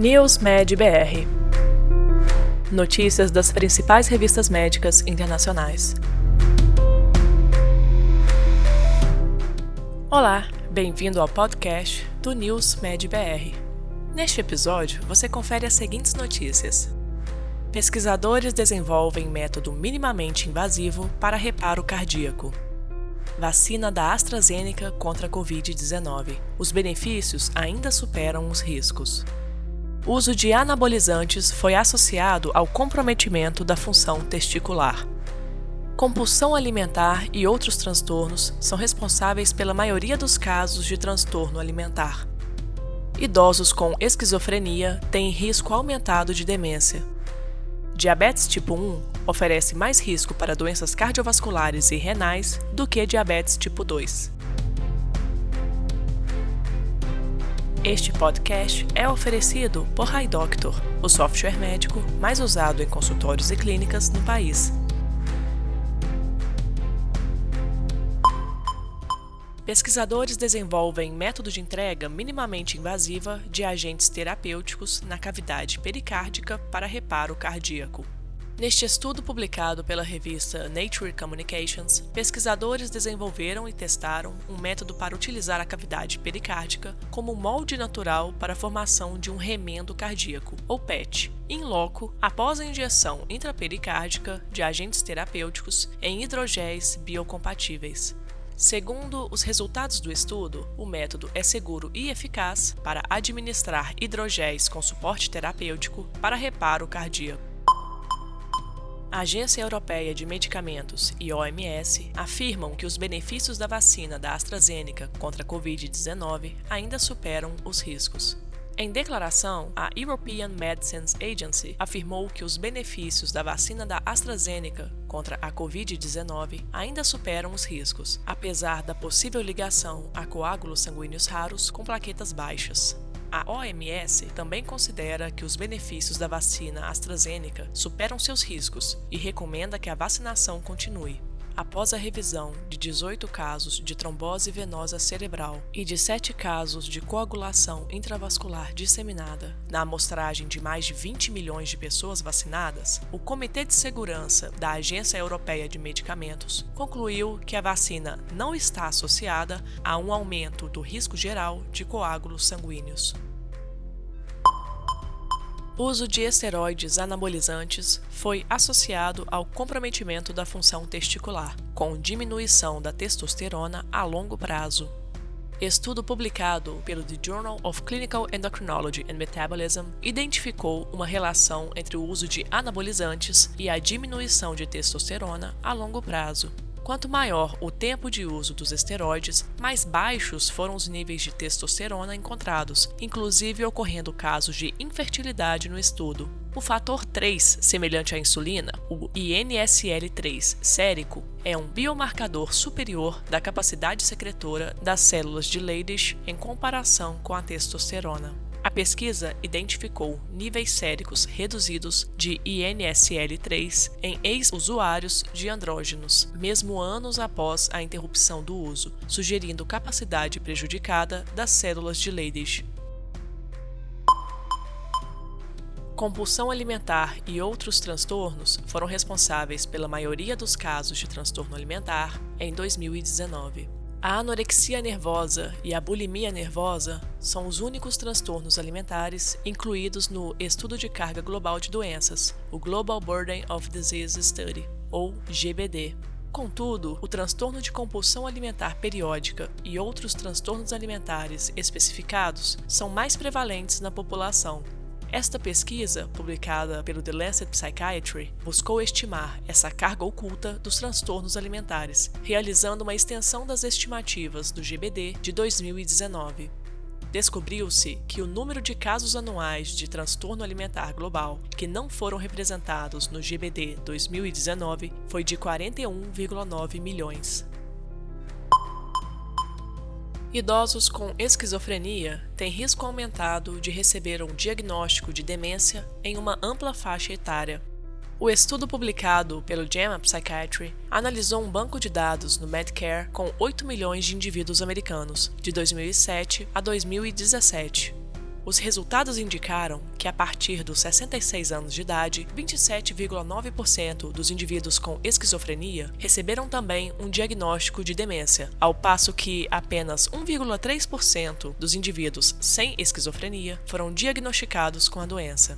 News Med BR Notícias das principais revistas médicas internacionais. Olá, bem-vindo ao podcast do News Med BR. Neste episódio, você confere as seguintes notícias. Pesquisadores desenvolvem método minimamente invasivo para reparo cardíaco. Vacina da AstraZeneca contra a Covid-19. Os benefícios ainda superam os riscos. O uso de anabolizantes foi associado ao comprometimento da função testicular. Compulsão alimentar e outros transtornos são responsáveis pela maioria dos casos de transtorno alimentar. Idosos com esquizofrenia têm risco aumentado de demência. Diabetes tipo 1 oferece mais risco para doenças cardiovasculares e renais do que diabetes tipo 2. Este podcast é oferecido por HiDoctor, o software médico mais usado em consultórios e clínicas no país. Pesquisadores desenvolvem método de entrega minimamente invasiva de agentes terapêuticos na cavidade pericárdica para reparo cardíaco. Neste estudo publicado pela revista Nature Communications, pesquisadores desenvolveram e testaram um método para utilizar a cavidade pericárdica como molde natural para a formação de um remendo cardíaco, ou PET, in loco após a injeção intrapericárdica de agentes terapêuticos em hidrogéis biocompatíveis. Segundo os resultados do estudo, o método é seguro e eficaz para administrar hidrogéis com suporte terapêutico para reparo cardíaco. A Agência Europeia de Medicamentos e OMS afirmam que os benefícios da vacina da AstraZeneca contra a Covid-19 ainda superam os riscos. Em declaração, a European Medicines Agency afirmou que os benefícios da vacina da AstraZeneca contra a Covid-19 ainda superam os riscos, apesar da possível ligação a coágulos sanguíneos raros com plaquetas baixas. A OMS também considera que os benefícios da vacina AstraZeneca superam seus riscos e recomenda que a vacinação continue após a revisão de 18 casos de trombose venosa cerebral e de 7 casos de coagulação intravascular disseminada na amostragem de mais de 20 milhões de pessoas vacinadas, o Comitê de Segurança da Agência Europeia de Medicamentos concluiu que a vacina não está associada a um aumento do risco geral de coágulos sanguíneos uso de esteroides anabolizantes foi associado ao comprometimento da função testicular, com diminuição da testosterona a longo prazo. Estudo publicado pelo The Journal of Clinical Endocrinology and Metabolism identificou uma relação entre o uso de anabolizantes e a diminuição de testosterona a longo prazo. Quanto maior o tempo de uso dos esteroides, mais baixos foram os níveis de testosterona encontrados, inclusive ocorrendo casos de infertilidade no estudo. O fator 3, semelhante à insulina, o INSL3 sérico, é um biomarcador superior da capacidade secretora das células de Leydig em comparação com a testosterona. A pesquisa identificou níveis séricos reduzidos de INSL3 em ex-usuários de andrógenos, mesmo anos após a interrupção do uso, sugerindo capacidade prejudicada das células de Leydig. Compulsão alimentar e outros transtornos foram responsáveis pela maioria dos casos de transtorno alimentar em 2019. A anorexia nervosa e a bulimia nervosa são os únicos transtornos alimentares incluídos no Estudo de Carga Global de Doenças, o Global Burden of Disease Study, ou GBD. Contudo, o transtorno de compulsão alimentar periódica e outros transtornos alimentares especificados são mais prevalentes na população esta pesquisa, publicada pelo The Lancet Psychiatry, buscou estimar essa carga oculta dos transtornos alimentares, realizando uma extensão das estimativas do GBD de 2019. Descobriu-se que o número de casos anuais de transtorno alimentar global que não foram representados no GBD 2019 foi de 41,9 milhões. Idosos com esquizofrenia têm risco aumentado de receber um diagnóstico de demência em uma ampla faixa etária. O estudo publicado pelo JAMA Psychiatry analisou um banco de dados no Medicare com 8 milhões de indivíduos americanos, de 2007 a 2017. Os resultados indicaram que, a partir dos 66 anos de idade, 27,9% dos indivíduos com esquizofrenia receberam também um diagnóstico de demência, ao passo que apenas 1,3% dos indivíduos sem esquizofrenia foram diagnosticados com a doença.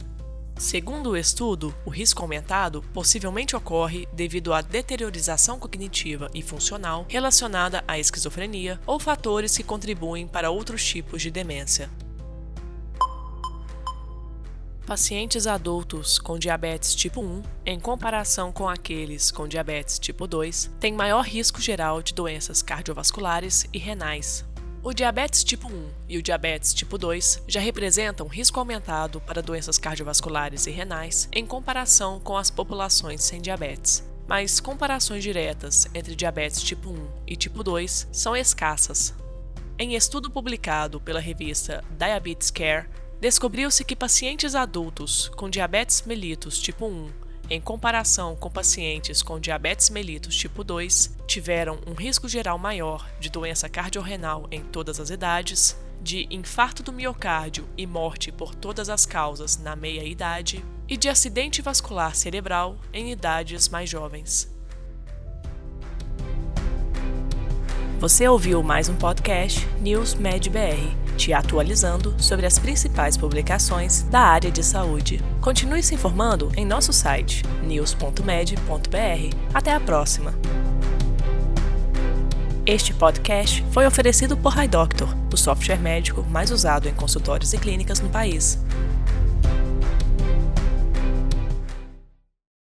Segundo o estudo, o risco aumentado possivelmente ocorre devido à deteriorização cognitiva e funcional relacionada à esquizofrenia ou fatores que contribuem para outros tipos de demência. Pacientes adultos com diabetes tipo 1, em comparação com aqueles com diabetes tipo 2, têm maior risco geral de doenças cardiovasculares e renais. O diabetes tipo 1 e o diabetes tipo 2 já representam risco aumentado para doenças cardiovasculares e renais em comparação com as populações sem diabetes. Mas comparações diretas entre diabetes tipo 1 e tipo 2 são escassas. Em estudo publicado pela revista Diabetes Care, descobriu-se que pacientes adultos com diabetes mellitus tipo 1, em comparação com pacientes com diabetes mellitus tipo 2, tiveram um risco geral maior de doença cardiorrenal em todas as idades, de infarto do miocárdio e morte por todas as causas na meia-idade e de acidente vascular cerebral em idades mais jovens. Você ouviu mais um podcast News Med BR te atualizando sobre as principais publicações da área de saúde. Continue se informando em nosso site news.med.br. Até a próxima! Este podcast foi oferecido por HiDoctor, o software médico mais usado em consultórios e clínicas no país.